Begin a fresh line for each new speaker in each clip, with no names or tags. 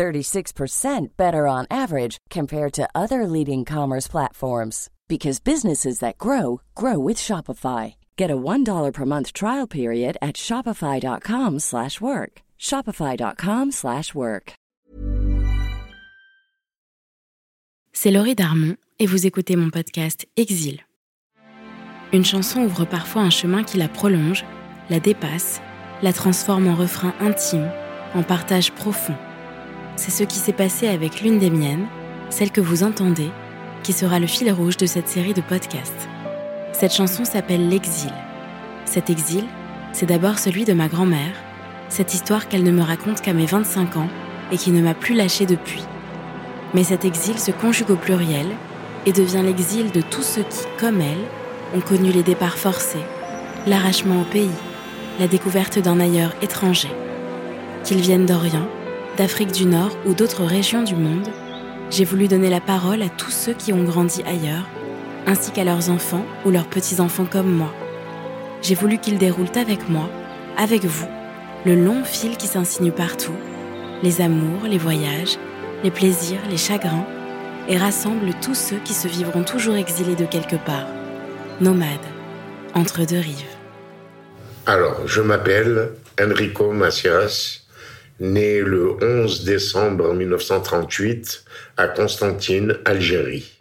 36% better on average compared to other leading commerce platforms because businesses that grow grow with Shopify. Get a $1 per month trial period at shopify.com/work. shopify.com/work.
C'est Laurie Darmon et vous écoutez mon podcast Exil. Une chanson ouvre parfois un chemin qui la prolonge, la dépasse, la transforme en refrain intime, en partage profond. C'est ce qui s'est passé avec l'une des miennes, celle que vous entendez qui sera le fil rouge de cette série de podcasts. Cette chanson s'appelle L'exil. Cet exil, c'est d'abord celui de ma grand-mère, cette histoire qu'elle ne me raconte qu'à mes 25 ans et qui ne m'a plus lâché depuis. Mais cet exil se conjugue au pluriel et devient l'exil de tous ceux qui, comme elle, ont connu les départs forcés, l'arrachement au pays, la découverte d'un ailleurs étranger. Qu'ils viennent d'Orient, d'Afrique du Nord ou d'autres régions du monde, j'ai voulu donner la parole à tous ceux qui ont grandi ailleurs, ainsi qu'à leurs enfants ou leurs petits-enfants comme moi. J'ai voulu qu'ils déroulent avec moi, avec vous, le long fil qui s'insinue partout, les amours, les voyages, les plaisirs, les chagrins, et rassemblent tous ceux qui se vivront toujours exilés de quelque part, nomades, entre deux rives.
Alors, je m'appelle Enrico Macias, né le 11 décembre 1938 à Constantine, Algérie.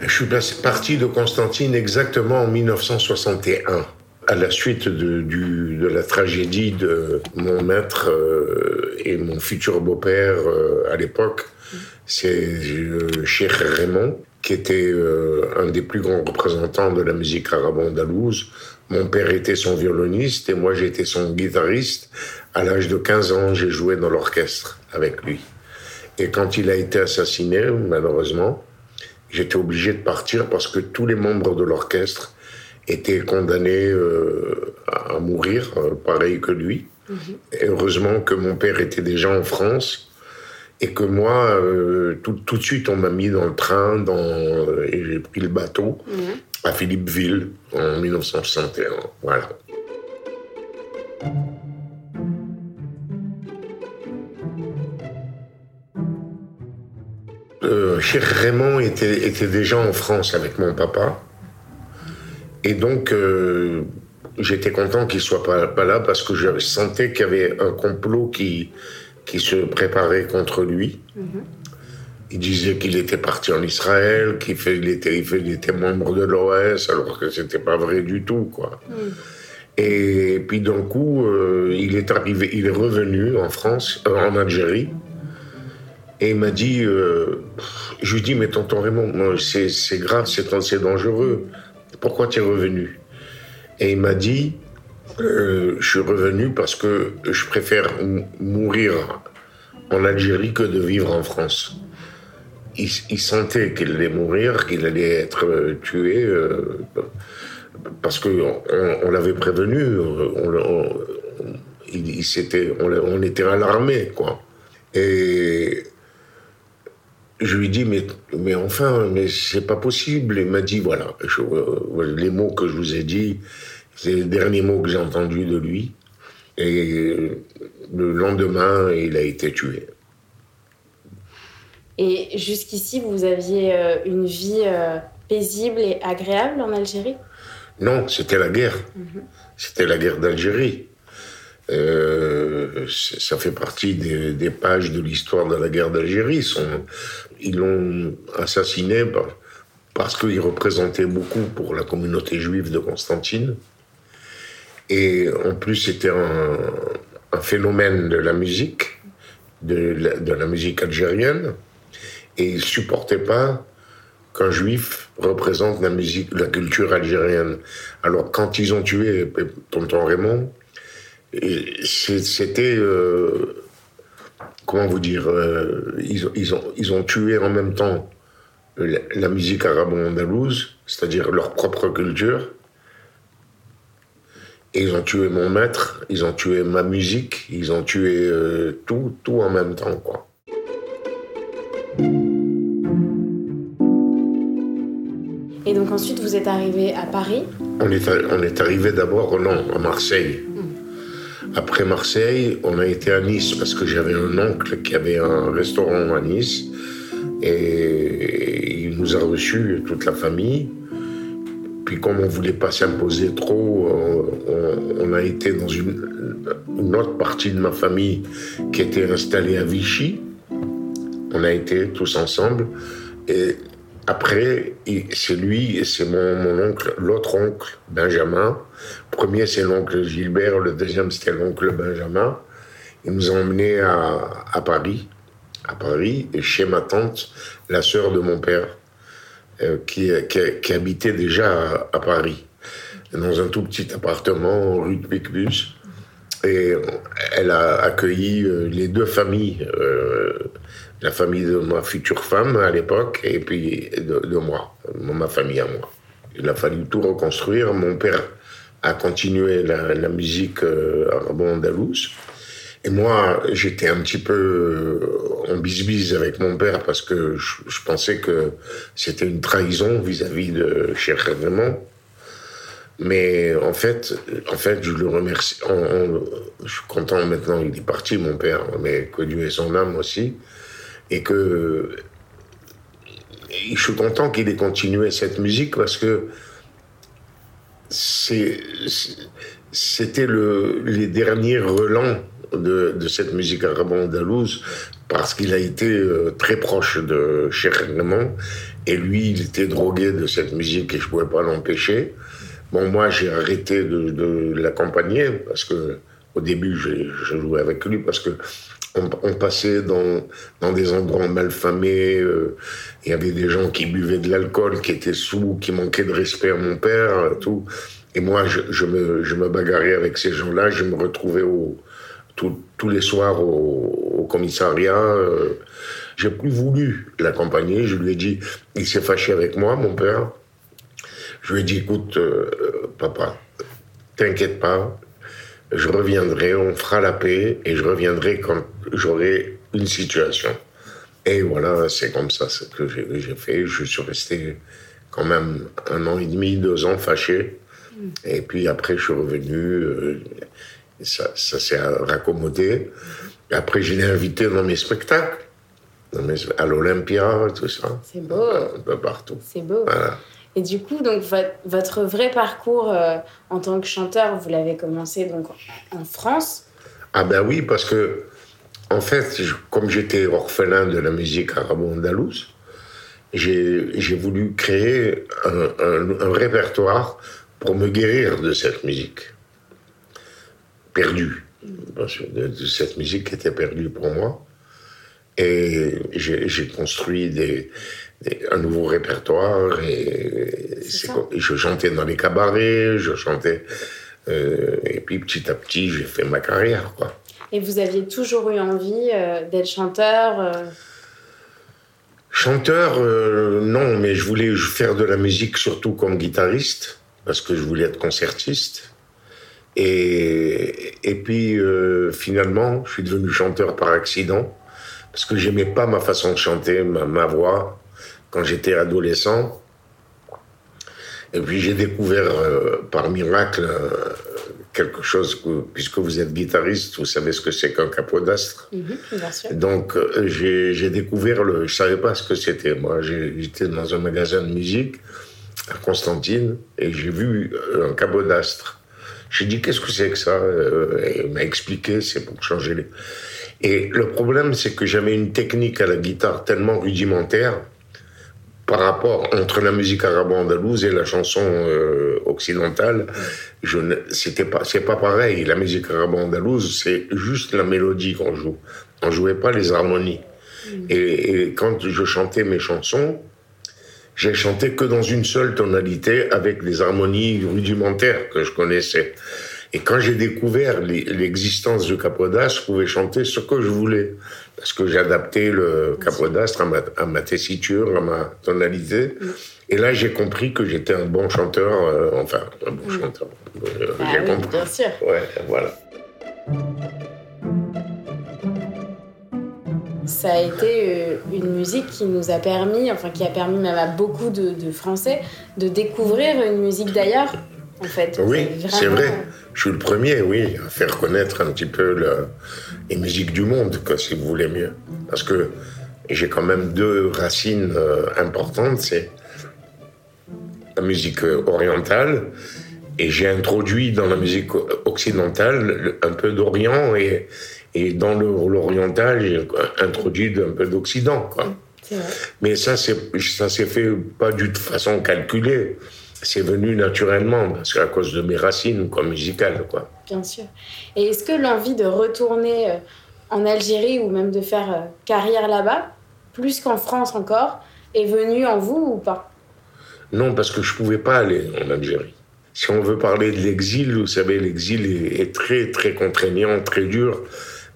Je suis parti de Constantine exactement en 1961, à la suite de, la tragédie de mon maître euh, et mon futur beau-père euh, à l'époque. C'est euh, Cheikh Raymond, qui était euh, un des plus grands représentants de la musique arabe-andalouse. Mon père était son violoniste et moi j'étais son guitariste. À l'âge de 15 ans, j'ai joué dans l'orchestre avec lui. Et quand il a été assassiné, malheureusement, j'étais obligé de partir parce que tous les membres de l'orchestre étaient condamnés euh, à mourir, euh, pareil que lui. Mhm. Et heureusement que mon père était déjà en France et que moi, euh, tout, tout, de suite, on m'a mis dans le train dans, et j'ai pris le bateau mhm. à Philippeville en 1961. Voilà. Euh, Raymond était, était, déjà en France avec mon papa. Et donc, euh, j'étais content qu'il soit pas, pas, là parce que je sentais qu'il y avait un complot qui, qui se préparait contre lui. Il disait qu'il était parti en Israël, qu'il il était, il était membre de l'OS, alors que c'était pas vrai du tout, quoi. Et puis d'un coup, euh, il est arrivé, il est revenu en France, euh, en Algérie, et il m'a dit, euh, je lui dis, mais tonton Raymond, c'est grave, c'est dangereux. Pourquoi tu es revenu? Et il m'a dit, euh, je suis revenu parce que je préfère mourir en Algérie que de vivre en France. Il, sentait qu'il allait mourir, qu'il allait être euh, tué, euh, parce qu'on on, l'avait prévenu, on, il, on, était alarmé, quoi. Et je lui dis, mais, mais enfin, mais c'est pas possible. Il m'a dit, voilà, les mots que je vous ai dit, c'est les derniers mots que j'ai entendus de lui. Et le lendemain, il a été tué.
Et jusqu'ici, vous aviez euh, une vie euh, paisible et agréable en Algérie?
Non, c'était la guerre. Mhm. C'était la guerre d'Algérie. Euh, ça fait partie des, pages de l'histoire de la guerre d'Algérie. Ils l'ont assassiné parce qu'il représentait beaucoup pour la communauté juive de Constantine. Et en plus, c'était un, phénomène de la musique, de la, musique algérienne. Et il supportait pas qu'un juif représente la musique, la culture algérienne. Alors, quand ils ont tué Tonton Raymond, c'était euh, comment vous dire, euh, ils, ils, ont, ils ont tué en même temps la, la musique arabo-andalouse, c'est-à-dire leur propre culture. Et ils ont tué mon maître, ils ont tué ma musique, ils ont tué euh, tout, tout en même temps, quoi.
Et donc ensuite, vous êtes arrivé à Paris?
On est, on est arrivé d'abord, non, à Marseille. Après Marseille, on a été à Nice parce que j'avais un oncle qui avait un restaurant à Nice et il nous a reçus, toute la famille. Puis comme on voulait pas s'imposer trop, on, on, a été dans une, autre partie de ma famille qui était installée à Vichy. On a été tous ensemble. Et après, c'est lui et c'est mon, oncle, l'autre oncle, Benjamin. Premier, c'est l'oncle Gilbert, le deuxième, c'était l'oncle Benjamin. Ils nous ont emmenés à, Paris, à Paris, chez ma tante, la sœur de mon père, euh, qui, qui, habitait déjà à, Paris, dans un tout petit appartement rue de Picpus. Et elle a accueilli euh, les deux familles. Euh, la famille de ma future femme à l'époque et puis de, moi, ma famille à moi. Il a fallu tout reconstruire. Mon père a continué la, la musique euh, arabo-andalouse. Et moi, j'étais un petit peu en bisbise avec mon père parce que je, pensais que c'était une trahison vis-à-vis -vis de Cheikh. Mais en fait, en fait, je le remercie. Je suis content maintenant, il est parti, mon père, mais que Dieu ait son âme aussi et que je suis content qu'il ait continué cette musique parce que c'était le, les derniers relents de, cette musique arabo-andalouse parce qu'il a été euh, très proche de Cheikh et lui il était drogué de cette musique et je pouvais pas l'empêcher. Bon moi j'ai arrêté de, l'accompagner parce que au début je, jouais avec lui parce que on, passait dans, dans des endroits malfamés. Euh, il y avait des gens qui buvaient de l'alcool, qui étaient sous, qui manquaient de respect à mon père, tout. Et moi, je, je me, je me bagarrais avec ces gens-là. Je me retrouvais au, tout, tous les soirs au, au commissariat. Euh, j'ai plus voulu l'accompagner. Je lui ai dit, il s'est fâché avec moi, mon père. Je lui ai dit, écoute, euh, papa, t'inquiète pas, je reviendrai, on fera la paix et je reviendrai quand j'aurai une situation. Et voilà, c'est comme ça ce que j'ai fait. Je suis resté quand même un an et demi, deux ans fâché. Et puis après, je suis revenu. Euh, ça, ça s'est raccommodé. Après, je l'ai invité dans mes spectacles. Dans mes, à l'Olympia, tout ça.
C'est beau.
Un peu partout.
C'est beau.
Voilà.
Et du coup, donc, votre, votre vrai parcours euh, en tant que chanteur, vous l'avez commencé donc en France?
Ah ben oui, parce que, en fait, je, comme j'étais orphelin de la musique arabo-andalouse, j'ai voulu créer un, un, un, répertoire pour me guérir de cette musique de cette musique qui était perdue pour moi. Et j'ai construit des, un nouveau répertoire et je chantais dans les cabarets, je chantais euh, et puis petit à petit j'ai fait ma carrière quoi.
Et vous aviez toujours eu envie euh, d'être chanteur euh...
Chanteur non, mais je voulais faire de la musique surtout comme guitariste parce que je voulais être concertiste. Et, et puis euh, finalement, je suis devenu chanteur par accident parce que j'aimais pas ma façon de chanter, ma, ma voix quand j'étais adolescent. Et puis j'ai découvert euh, par miracle euh, quelque chose, que, puisque vous êtes guitariste, vous savez ce que c'est qu'un capodastre.
Mm -hmm,
Donc euh, j'ai découvert le. Je savais pas ce que c'était. Moi, j'étais dans un magasin de musique à Constantine et j'ai vu un capodastre. J'ai dit qu'est-ce que c'est que ça et Il m'a expliqué, c'est pour changer les. Et le problème, c'est que j'avais une technique à la guitare tellement rudimentaire par rapport entre la musique arabo-andalouse et la chanson euh, occidentale, je ne, c'était pas, c'est pas pareil. La musique arabo-andalouse, c'est juste la mélodie qu'on joue. On jouait pas les harmonies. Mm. Et, et, quand je chantais mes chansons, j'ai chanté que dans une seule tonalité avec des harmonies rudimentaires que je connaissais. Et quand j'ai découvert l'existence du capodastre, je pouvais chanter ce que je voulais. Parce que j'adaptais le capodastre à ma, à ma, tessiture, à ma tonalité. Mm. Et là, j'ai compris que j'étais un bon chanteur, euh, enfin, un bon mm. chanteur.
Euh, ah j'ai compris. Bien sûr.
Ouais, voilà.
Ça a été euh, une musique qui nous a permis, enfin qui a permis même à beaucoup de, de Français de découvrir une musique d'ailleurs en fait.
Oui, c'est vrai. Je suis le premier, oui, à faire connaître un petit peu les musiques du monde, quoi, si vous voulez mieux. Parce que j'ai quand même deux racines euh, importantes, c'est la musique orientale, et j'ai introduit dans la musique occidentale un peu d'Orient, et, et dans l'oriental, j'ai introduit un peu d'Occident. Mais ça, ça s'est fait pas d'une façon calculée c'est venu naturellement, parce qu'à cause de mes racines quoi, musicales. Quoi.
Bien sûr. Et est-ce que l'envie de retourner euh, en Algérie ou même de faire euh, carrière là-bas, plus qu'en France encore, est venue en vous ou pas?
Non, parce que je ne pouvais pas aller en Algérie. Si on veut parler de l'exil, vous savez, l'exil est, très, très contraignant, très dur,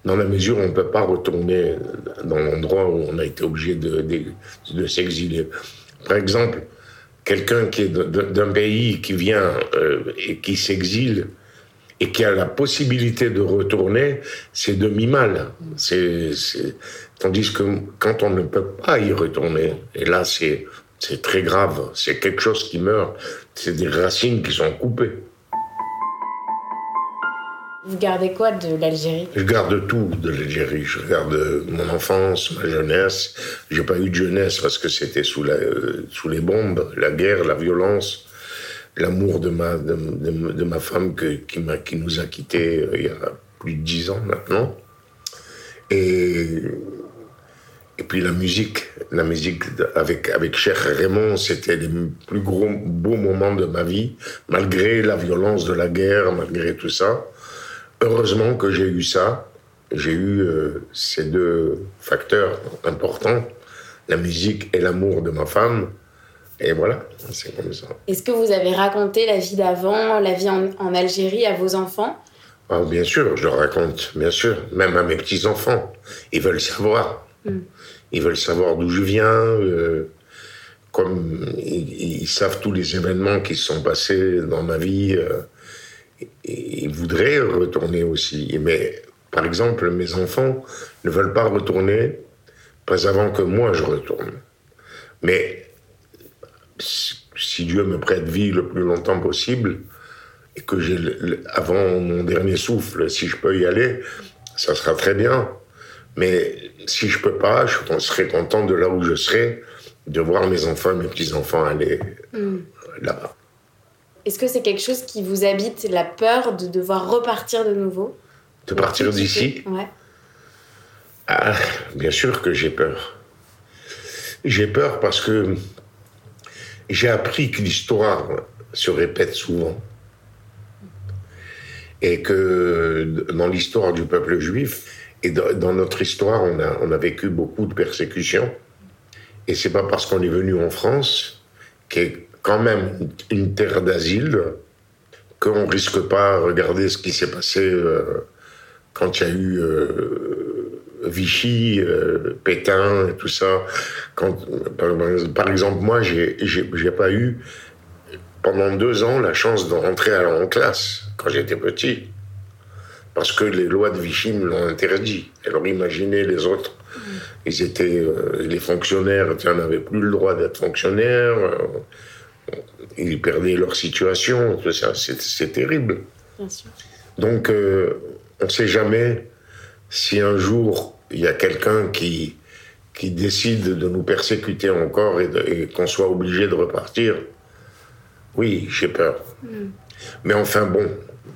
dans la mesure où on ne peut pas retourner dans l'endroit où on a été obligé de, s'exiler. Par exemple, quelqu'un qui est d'un pays qui vient euh, et qui s'exile et qui a la possibilité de retourner, c'est demi-mal. Tandis que quand on ne peut pas y retourner, et là c'est très grave, c'est quelque chose qui meurt, c'est des racines qui sont coupées.
Vous gardez quoi de l'Algérie?
Je garde tout de l'Algérie. Je garde mon enfance, ma jeunesse. J'ai pas eu de jeunesse parce que c'était sous, sous les bombes, la guerre, la violence, l'amour de ma, femme qui, nous a quittés euh, il y a plus de dix ans maintenant. Et, et puis la musique, la musique avec, avec Cher Raymond, c'était les plus gros, beaux moments de ma vie, malgré la violence de la guerre, malgré tout ça. Heureusement que j'ai eu ça. J'ai eu euh, ces deux facteurs importants, la musique et l'amour de ma femme. Et voilà, c'est comme ça.
Est-ce que vous avez raconté la vie d'avant, la vie en, Algérie à vos enfants?
Ah, Bien sûr, je le raconte, bien sûr. Même à mes petits-enfants. Ils veulent savoir. Hmm. Ils veulent savoir d'où je viens. Euh, comme ils, savent tous les événements qui se sont passés dans ma vie. Euh, ils voudraient retourner aussi. Mais par exemple, mes enfants ne veulent pas retourner, pas avant que moi je retourne. Mais si Dieu me prête vie le plus longtemps possible, et que j'ai, avant mon dernier souffle, si je peux y aller, ça sera très bien. Mais si je peux pas, je serai content de là où je serai, de voir mes enfants, mes petits-enfants aller mm. là-bas.
Est-ce que c'est quelque chose qui vous habite, la peur de devoir repartir de nouveau?
De partir d'ici?
Ouais.
Ah, bien sûr que j'ai peur. J'ai peur parce que j'ai appris que l'histoire se répète souvent. Et que dans l'histoire du peuple juif, et dans notre histoire, on a, on a vécu beaucoup de persécutions. Et c'est pas parce qu'on est venu en France, quand même une terre d'asile, qu'on ne risque pas, regarder ce qui s'est passé euh, quand il y a eu euh, Vichy, euh, Pétain et tout ça. Quand, par, exemple, moi, j'ai n'ai pas eu pendant deux ans la chance de rentrer en classe quand j'étais petit. Parce que les lois de Vichy me l'ont interdit. Alors imaginez les autres. Ils étaient les fonctionnaires, ils n'avaient plus le droit d'être fonctionnaires ils perdaient leur situation, c'est terrible. Donc, euh, on ne sait jamais si un jour il y a quelqu'un qui, qui décide de nous persécuter encore et, qu'on soit obligé de repartir. Oui, j'ai peur. Hmm. Mais enfin, bon,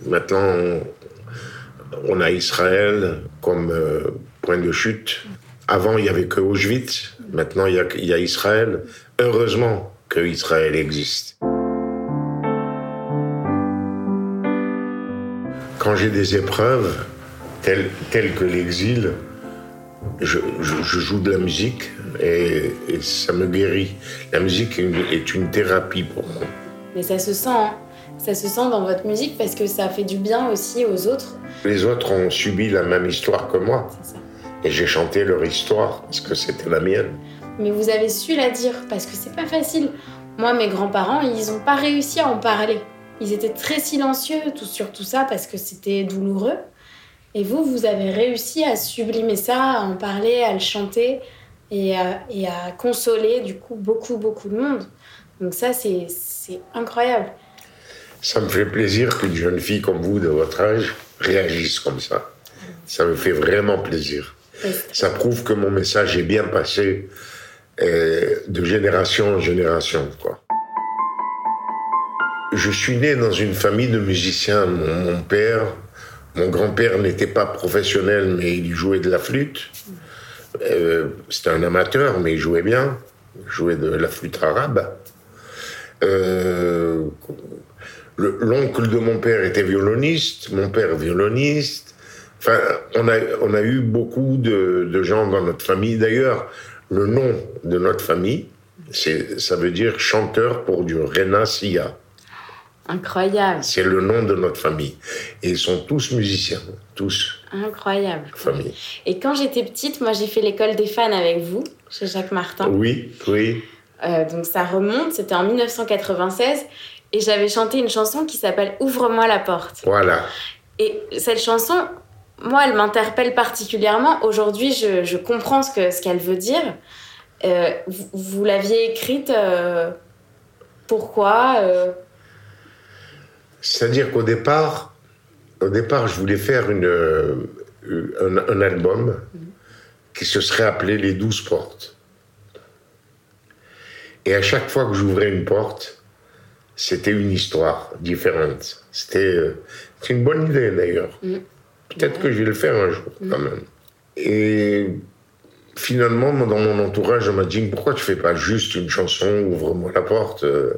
maintenant, on, a Israël comme euh, point de chute. Avant, il n'y avait que Auschwitz. Maintenant, il y y a Israël. Heureusement que Israël existe. quand j'ai des épreuves telles, que l'exil, je, joue de la musique et, ça me guérit. La musique est une, thérapie pour moi.
Mais ça se sent, hein. ça se sent dans votre musique parce que ça fait du bien aussi aux autres.
Les autres ont subi la même histoire que moi.
Ça.
Et j'ai chanté leur histoire parce que c'était la mienne.
Mais vous avez su la dire parce que c'est pas facile. Moi, mes grands-parents, ils ont pas réussi à en parler. Ils étaient très silencieux tout, sur tout ça parce que c'était douloureux. Et vous, vous avez réussi à sublimer ça, à en parler, à le chanter et à, et à consoler du coup beaucoup, beaucoup de monde. Donc ça, c'est incroyable.
Ça me fait plaisir qu'une jeune fille comme vous, de votre âge, réagisse comme ça. Ça me fait vraiment plaisir. Ça prouve que mon message est bien passé de génération en génération. Quoi. Je suis né dans une famille de musiciens. Mon, père, mon grand-père n'était pas professionnel, mais il jouait de la flûte. Euh, C'était un amateur, mais il jouait bien. Il jouait de la flûte arabe. Euh, le- L'oncle de mon père était violoniste, mon père violoniste. Enfin, on a, on a eu beaucoup de gens dans notre famille. D'ailleurs, le nom de notre famille, c'est, ça veut dire chanteur pour du Rena Sia.
Incroyable,
C'est le nom de notre famille. Et ils sont tous musiciens, tous,
incroyable.
famille.
Et quand j'étais petite, moi j'ai fait l'école des fans avec vous, chez Jacques Martin.
Oui, oui.
Euh, donc ça remonte, c'était en 1996. Et j'avais chanté une chanson qui s'appelle Ouvre-moi la porte.
Voilà.
Et cette chanson, moi, elle m'interpelle particulièrement. Aujourd'hui, je, je comprends ce que ce qu'elle veut dire. Euh, vous vous l'aviez écrite euh, pourquoi euh,
C'est-à-dire qu'au départ, au départ, je voulais faire une, un, un album qui se serait appelé Les Douze Portes. Et à chaque fois que j'ouvrais une porte, c'était une histoire différente. C'était une bonne idée d'ailleurs.
Mm.
Peut-être que je vais le faire un jour quand même. Et finalement, dans mon entourage, on m'a dit pourquoi tu fais pas juste une chanson, ouvre-moi la porte, euh,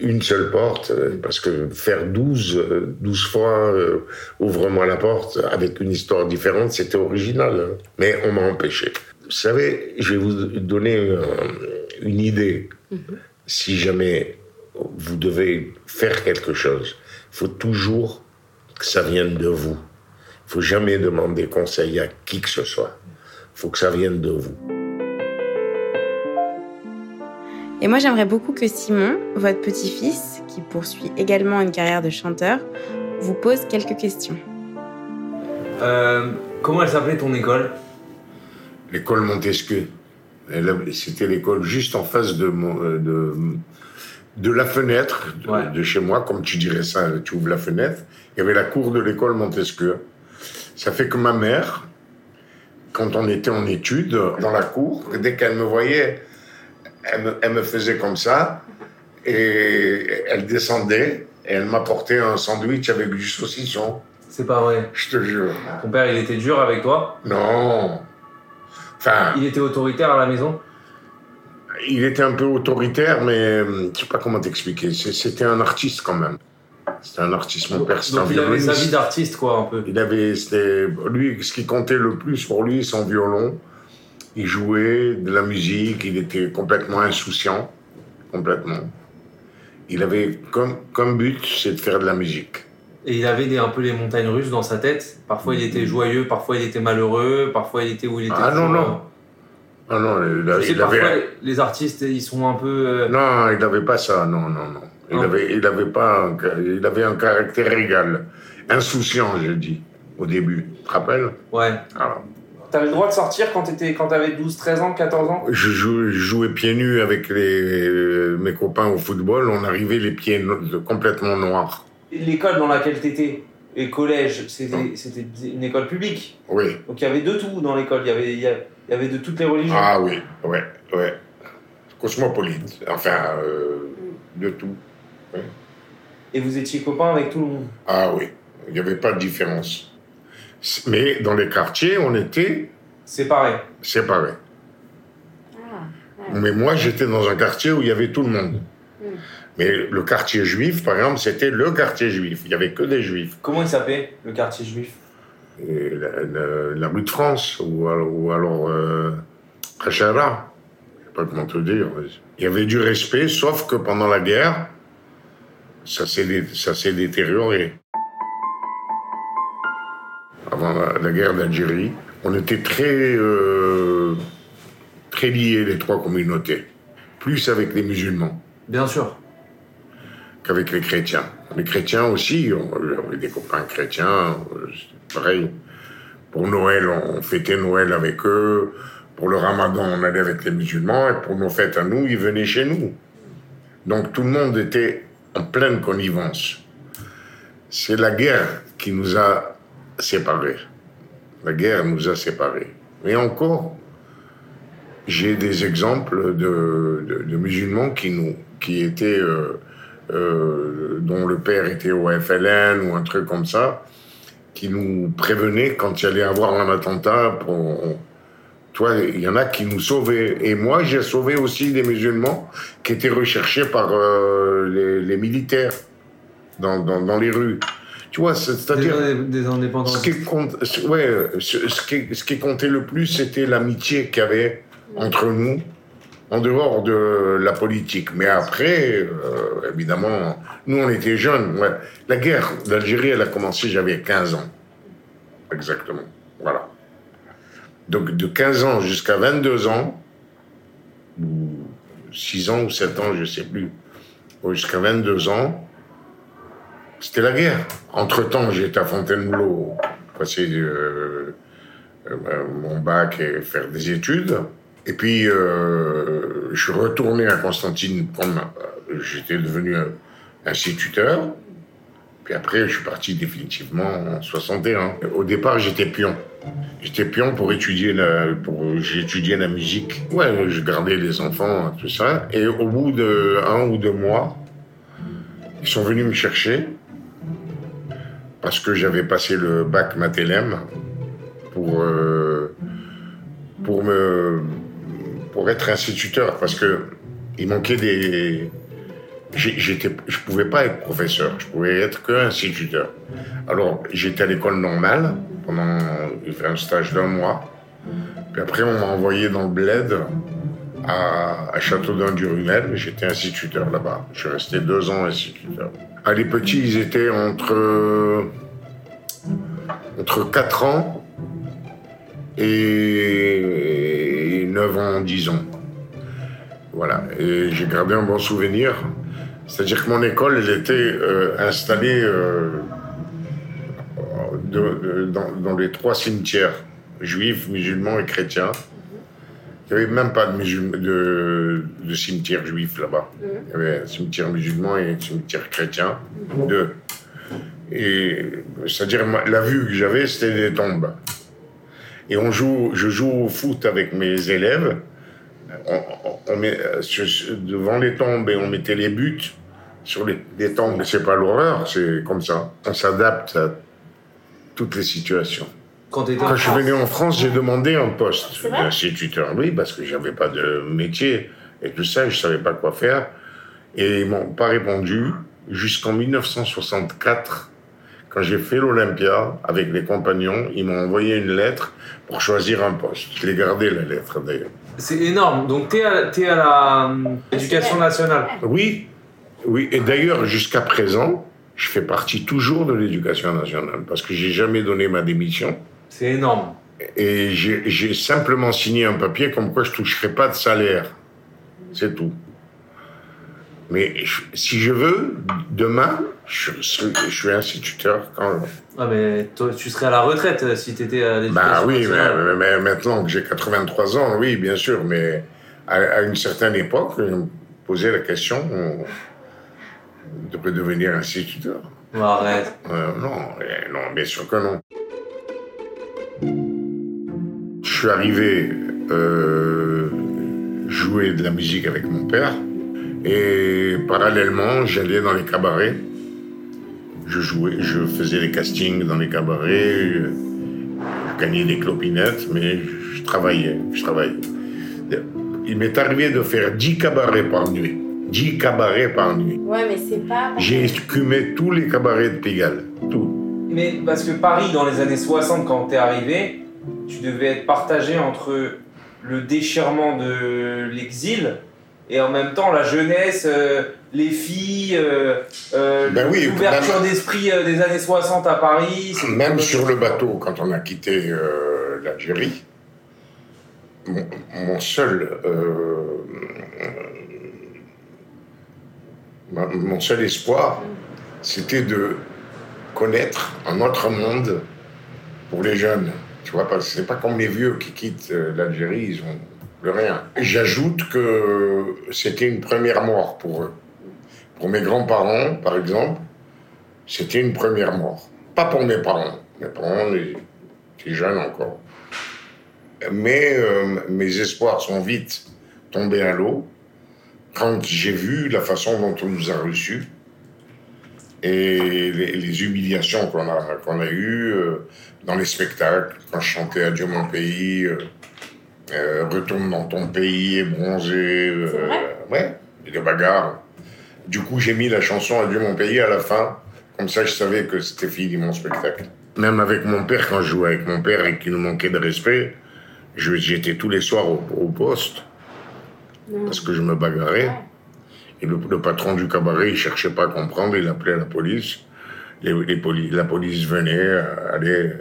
une seule porte, euh, parce que faire 12, euh, 12 fois euh, ouvre-moi la porte avec une histoire différente, c'était original. hein. Mais on m'a empêché. Vous savez, je vais vous donner une idée. Si jamais vous devez faire quelque chose, il faut toujours que ça vienne de vous. Il faut jamais demander conseil à qui que ce soit. Il faut que ça vienne de vous.
Et moi, j'aimerais beaucoup que Simon, votre petit-fils, qui poursuit également une carrière de chanteur, vous pose quelques questions.
Euh, comment elle s'appelait ton école?
L'école Montesquieu. C'était l'école juste en face de, mon- euh, de, de la fenêtre de,
Ouais.
de chez moi, comme tu dirais ça, tu ouvres la fenêtre. Il y avait la cour de l'école Montesquieu. Ça fait que ma mère, quand on était en études dans la cour, dès qu'elle me voyait, elle me, elle me faisait comme ça et elle descendait et elle m'apportait un sandwich avec du saucisson.
C'est pas vrai.
Je te jure.
Ton père, il était dur avec toi?
Non. Enfin,
Il était autoritaire à la maison?
Il était un peu autoritaire, mais euh, je sais pas comment t'expliquer. C'était un artiste quand même. C'était un artiste. Mon père, c'était un
il avait sa
violoniste.
vie d'artiste, quoi, un peu.
Il avait, c'était, lui, ce qui comptait le plus pour lui, son violon. Il jouait de la musique, il était complètement insouciant, complètement. Il avait comme, comme but, c'est de faire de la musique.
Et il avait des, un peu les montagnes russes dans sa tête. Parfois il était joyeux, parfois il était malheureux, parfois il était où il était.
Ah non, non. Ah non, il,
parfois
avait,
les- les artistes, ils sont un peu. euh,
non, il n'avait pas ça, non, non, non. Il
Non.
avait, il avait pas, un il avait un caractère égal, insouciant, je dis, au début. Tu te rappelles?
Ouais.
Alors,
T'avais le droit de sortir quand t'étais, quand t'avais 12, 13 ans, 14 ans?
Je jouais, je jouais pieds nus avec les, mes copains au football. On arrivait les pieds no- complètement noirs.
L'école dans laquelle t'étais, et collège, c'était, c'était une école publique.
Oui.
Donc il y avait de tout dans l'école. Y avait, il y avait de toutes les religions.
Ah oui, ouais, ouais. Cosmopolite. Enfin, euh, de tout.
Et vous étiez copains avec tout le monde?
Ah oui, il n'y avait pas de différence. Mais dans les quartiers, on était
Séparés.
séparés.
Ah,
Mais moi, j'étais dans un quartier où il y avait tout le monde. Mais le quartier juif, par exemple, c'était le quartier juif. Il n'y avait que des juifs.
Comment il s'appelait, le quartier juif?
Et la, la- la rue de France, ou, alors- ou alors euh, Hachara. Je sais pas comment te dire. Il y avait du respect, sauf que pendant la guerre, ça s'est dé- ça s'est détérioré. Avant la, la guerre d'Algérie, on était très, euh, très liés, les trois communautés. Plus avec les musulmans
Bien sûr.
qu'avec les chrétiens. Les chrétiens aussi, on avait des copains chrétiens, pareil. Pour Noël, on fêtait Noël avec eux. Pour le ramadan, on allait avec les musulmans. Et pour nos fêtes à nous, ils venaient chez nous. Donc tout le monde était en pleine connivence. C'est la guerre qui nous a séparés. La guerre nous a séparés. Et encore, j'ai des exemples de musulmans qui, nous, qui étaient, euh, euh, dont le père était au FLN ou un truc comme ça, qui nous prévenaient quand il allait avoir un attentat. Pour, toi, il y en a qui nous sauvaient. Et moi, j'ai sauvé aussi des musulmans qui étaient recherchés par euh, les, les militaires dans, dans, dans les rues. Tu vois, c'est- c'est-à-dire...
Des, des indépendants.
Ce qui, compte, ouais, ce, ce qui, ce qui comptait le plus, c'était l'amitié qu'il y avait entre nous, en dehors de la politique. Mais après, euh, évidemment, nous, on était jeunes. ouais. La guerre d'Algérie, elle a commencé, j'avais 15 ans. Exactement. Voilà. Donc, de 15 ans jusqu'à 22 ans, ou 6 ans ou 7 ans, je sais plus, jusqu'à 22 ans, c'était la guerre. Entre-temps, j'étais à Fontainebleau, passer euh, euh, mon bac et faire des études. Et puis, euh, je suis retourné à Constantine j'étais devenu instituteur. Puis après, je suis parti définitivement en 61. Au départ, j'étais pion. J'étais pion pour étudier la, j'étudiais la musique. Ouais, je gardais les enfants, tout ça. Et au bout de un ou deux mois, ils sont venus me chercher parce que j'avais passé le bac Matélem pour, euh, pour, me, pour être instituteur parce que il manquait des. J'étais, je pouvais pas être professeur, je pouvais être que instituteur. Alors j'étais à l'école normale pendant fait un stage d'un mois. Puis après on m'a envoyé dans le bled à, à Châteaudun-du-Rumel. J'étais instituteur là-bas. Je suis resté deux ans instituteur. Ah, les petits, ils étaient entre, entre 4 ans et 9 ans, 10 ans. Voilà. Et j'ai gardé un bon souvenir. C'est-à-dire que mon école, elle était euh, installée euh, de- dans, les trois cimetières, juifs, musulmans et chrétiens. Il n'y avait même pas de, de, cimetière juif là-bas. Il y avait un cimetière musulman et un cimetière chrétien, deux. Et c'est-à-dire la vue que j'avais, c'était des tombes. Et on joue, je joue au foot avec mes élèves. On, met, euh, devant les tombes et on mettait les buts sur les, les tombes. C'est pas l'horreur, c'est comme ça. On s'adapte à toutes les situations.
Quand
je suis venu en France, j'ai demandé un poste d'instituteur, oui, parce que j'avais pas de métier et tout ça, je savais pas quoi faire. Et ils m'ont pas répondu jusqu'en 1964, quand j'ai fait l'Olympia avec les compagnons, ils m'ont envoyé une lettre pour choisir un poste. Je l'ai gardé la lettre d'ailleurs.
C'est énorme. Donc t'es à, t'es à la euh, éducation nationale.
Oui, oui, et d'ailleurs jusqu'à présent, je fais partie toujours de l'éducation nationale parce que j'ai jamais donné ma démission.
C'est énorme.
Et j'ai simplement signé un papier comme quoi je toucherai pas de salaire. C'est tout. Mais je- si je veux, demain, je, serai- je suis instituteur. Quand,
Ah mais toi, tu serais à la retraite euh, si t'étais à l'éducation
bah oui, mais, mais maintenant que j'ai 83 ans, oui, bien sûr. Mais à, à une certaine époque, je me posais la question on devrait devenir instituteur.
Arrête.
Euh, non, eh, non, bien sûr que non. Je suis arrivé euh, jouer de la musique avec mon père et parallèlement, j'allais dans les cabarets. Je jouais, je faisais des castings dans les cabarets, je, je gagnais des clopinettes, mais je, je travaillais, je travaillais. Il m'est arrivé de faire 10 cabarets par nuit. 10 cabarets par nuit.
Ouais, mais c'est pas.
J'ai écumé tous les cabarets de Pigalle. Tout.
Mais parce que Paris, dans les années 60, quand t'es arrivé, tu devais être partagé entre le déchirement de l'exil et en même temps la jeunesse, euh, les filles, euh, euh,
Ben oui,
l'ouverture
même-
d'esprit euh, des années 60 à Paris.
Même sur le bateau, quand on a quitté euh, l'Algérie, mon, mon seul, euh, mon seul espoir, c'était de connaître un autre monde pour les jeunes. Tu vois, parce c'est pas comme les vieux qui quittent euh, l'Algérie, ils ont plus rien. J'ajoute que c'était une première mort pour eux. Pour mes grands-parents, par exemple, c'était une première mort. Pas pour mes parents. Mes parents étaient jeunes encore. Mais euh, mes espoirs sont vite tombés à l'eau quand j'ai vu la façon dont on nous a reçus et les, les humiliations qu'on a, qu'on a eues euh, dans les spectacles, quand je chantais Adieu mon pays, euh, euh, Retourne dans ton pays et bronzé. ouais, et des bagarres. Du coup, j'ai mis la chanson Adieu mon pays à la fin. Comme ça, je savais que c'était fini mon spectacle. Même avec mon père, quand je jouais avec mon père et qu'il nous manquait de respect, j'étais tous les soirs au, au poste parce que je me bagarrais. Et le, le patron du cabaret, il cherchait pas à comprendre, il appelait la police. Les, les poli- la police venait, euh, allait.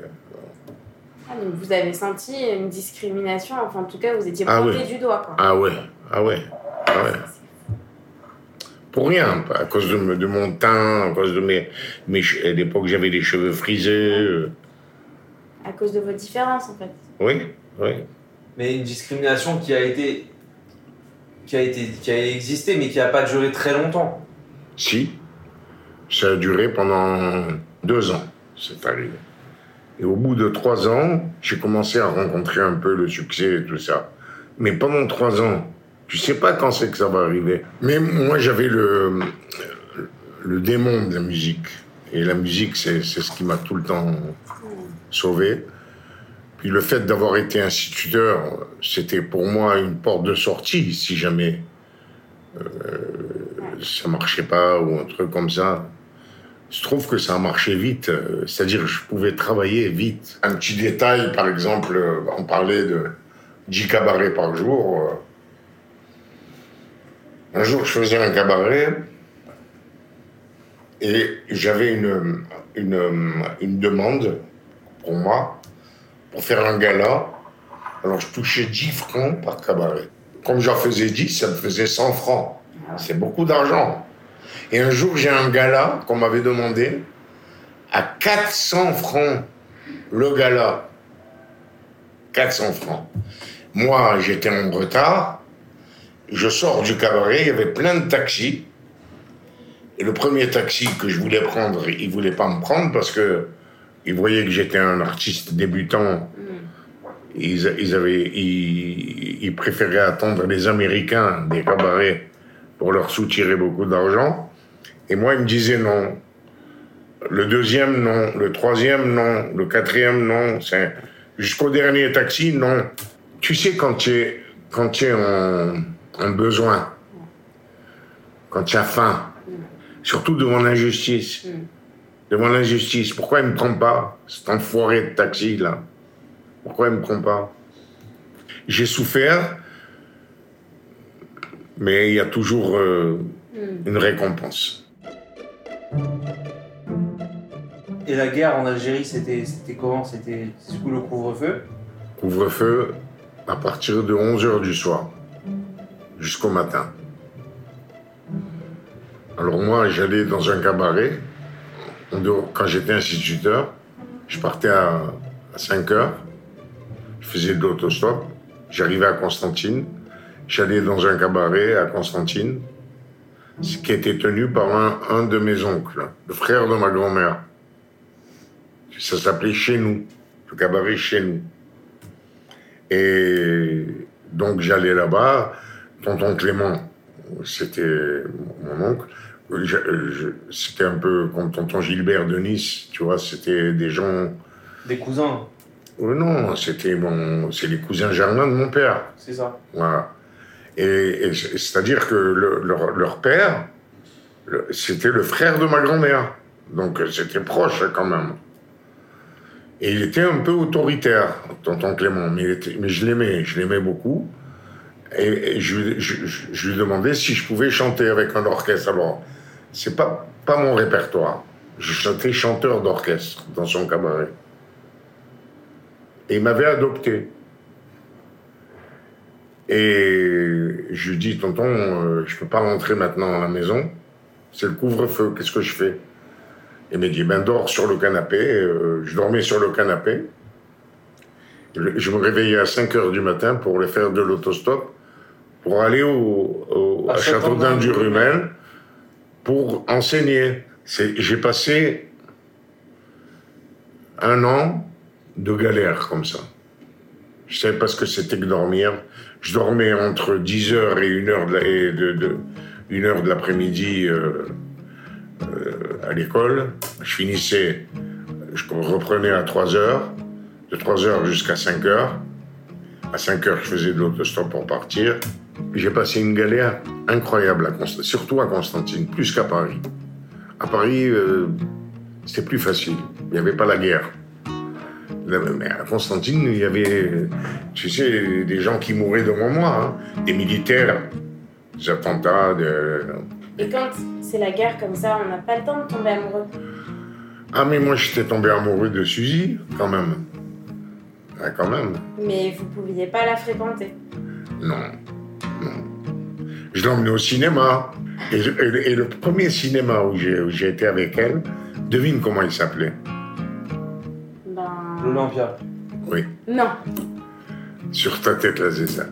Ah, donc vous avez senti une discrimination, enfin en tout cas vous étiez
Ah
pointé
oui.
du doigt. Quoi.
Ah ouais, ah ouais, ah ouais. Pour rien, à cause de, mon teint, à cause de mes. mes à l'époque, j'avais les cheveux frisés. euh,
À cause de vos différences en fait.
oui, oui.
Mais une discrimination qui a été. Qui a, été, qui a existé, mais qui n'a pas duré très longtemps.
Si, ça a duré pendant deux ans, c'est arrivé. Et au bout de trois ans, j'ai commencé à rencontrer un peu le succès et tout ça. Mais pendant trois ans, tu sais pas quand c'est que ça va arriver. Mais moi, j'avais le, le démon de la musique. Et la musique, c'est c'est ce qui m'a tout le temps sauvé. Le fait d'avoir été instituteur, c'était pour moi une porte de sortie, si jamais ça marchait pas ou un truc comme ça. Je trouve que ça a marché vite, euh, c'est-à-dire je pouvais travailler vite. Un petit détail, par exemple, euh, on parlait de 10 cabarets par jour. euh. Un jour, je faisais un cabaret et j'avais une, une demande pour moi pour faire un gala. Alors, je touchais 10 francs par cabaret. Comme j'en faisais 10, ça me faisait 100 francs. C'est beaucoup d'argent. Et un jour, j'ai un gala qu'on m'avait demandé à 400 francs le gala. 400 francs. Moi, j'étais en retard. Je sors du cabaret, il y avait plein de taxis. Et le premier taxi que je voulais prendre, il voulait pas me prendre parce que il voyait que j'étais un artiste débutant. Ils, ils avaient, ils, ils préféraient attendre les Américains des cabarets pour leur soutirer beaucoup d'argent. Et moi, il me disait non. Le deuxième, non. Le troisième, non. Le quatrième, non. C'est jusqu'au dernier taxi, non. Tu sais, quand tu es, quand tu es en, en besoin, quand tu as faim, surtout devant l'injustice, devant l'injustice, pourquoi il me prend pas, cet enfoiré de taxi, là? Pourquoi il me prend pas? J'ai souffert, mais il y a toujours euh, une récompense.
Et la guerre en Algérie, c'était c'était comment? C'était sous le couvre-feu?
Couvre-feu à partir de 11h du soir jusqu'au matin. Alors moi, j'allais dans un cabaret. Dehors- Quand j'étais instituteur, je partais à, 5 h Je faisais de l'autostop. J'arrivais à Constantine. J'allais dans un cabaret à Constantine, ce qui était tenu par un, un de mes oncles, le frère de ma grand-mère. Ça s'appelait Chez nous, le cabaret Chez nous. Et donc j'allais là-bas, tonton Clément, c'était mon oncle. Je- C'était un peu comme tonton Gilbert de Nice, tu vois, c'était des gens.
Des cousins,
non, c'était mon, c'est les cousins germains de mon père.
c'est ça.
Voilà. Et, et c'est- c'est-à-dire que le- leur, leur père, le- c'était le frère de ma grand-mère. Donc euh, c'était proche quand même. Et il était un peu autoritaire, tonton Clément, mais, il était- mais je l'aimais, je l'aimais beaucoup. Et, je, je, lui demandais si je pouvais chanter avec un orchestre. Alors, c'est pas, pas mon répertoire. Je chantais chanteur d'orchestre dans son cabaret. Et il m'avait adopté. Et je lui dis, tonton, euh, je peux pas rentrer maintenant à la maison. C'est le couvre-feu, qu'est-ce que je fais? Il m'a dit, ben dors sur le canapé. Euh, je dormais sur le canapé. Je me réveillais à 5 heures du matin pour aller faire de l'autostop, pour aller au, à, Châteaudun du Rumel, pour enseigner. J'ai passé un an de galère comme ça. Je savais pas ce que c'était que dormir. Je dormais entre 10h et 1h de, l'après-midi euh, euh, à l'école. Je finissais, je reprenais à 3h, de 3h jusqu'à 5h. À 5h, je faisais de l'autostop pour partir. J'ai passé une galère incroyable, à surtout à Constantine, plus qu'à Paris. À Paris, euh, c'était plus facile. Il n'y avait pas la guerre. Mais à Constantine, il y avait, tu sais, des gens qui mouraient devant moi, hein. des militaires, des attentats.
Et quand c'est la guerre comme ça, on n'a pas le temps de tomber amoureux
Ah, mais moi, j'étais tombé amoureux de Suzy, quand même. Ah, quand même.
Mais vous pouviez pas la fréquenter
non. Je l'emmenais au cinéma. Et, et, le premier cinéma où j'ai été avec elle, devine comment il s'appelait
L'Olympia.
Oui.
Non.
Sur ta tête, là, c'est ça.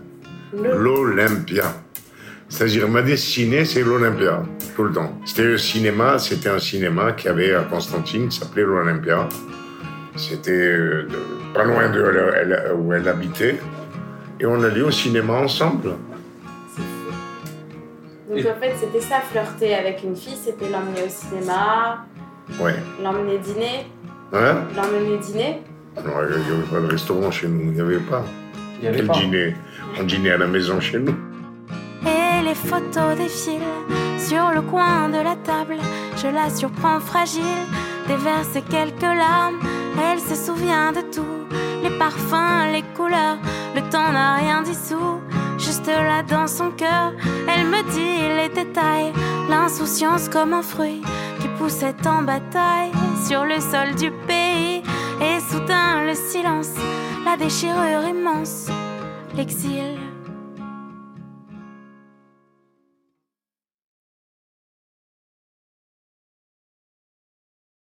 L'Olympia. C'est-à-dire, ma destinée, c'est l'Olympia, tout le temps. C'était le cinéma, c'était un cinéma qui avait à Constantine, qui s'appelait l'Olympia. C'était euh, pas loin de où elle habitait. Et on allait au cinéma ensemble.
Donc en fait, c'était ça, flirter avec une fille, c'était l'emmener au cinéma,
ouais.
l'emmener dîner.
Hein?
L'emmener dîner
non, il n'y avait pas de restaurant chez nous, il n'y avait pas. Il y avait pas. Dîner. On dînait à la maison chez nous.
Et les photos défilent sur le coin de la table. Je la surprends fragile, déverse quelques larmes. Elle se souvient de tout, les parfums, les couleurs. Le temps n'a rien dissous, là dans son cœur. Elle me dit les détails, l'insouciance comme un fruit qui poussait en bataille sur le sol du pays. Et soudain le silence, la déchirure immense, l'exil.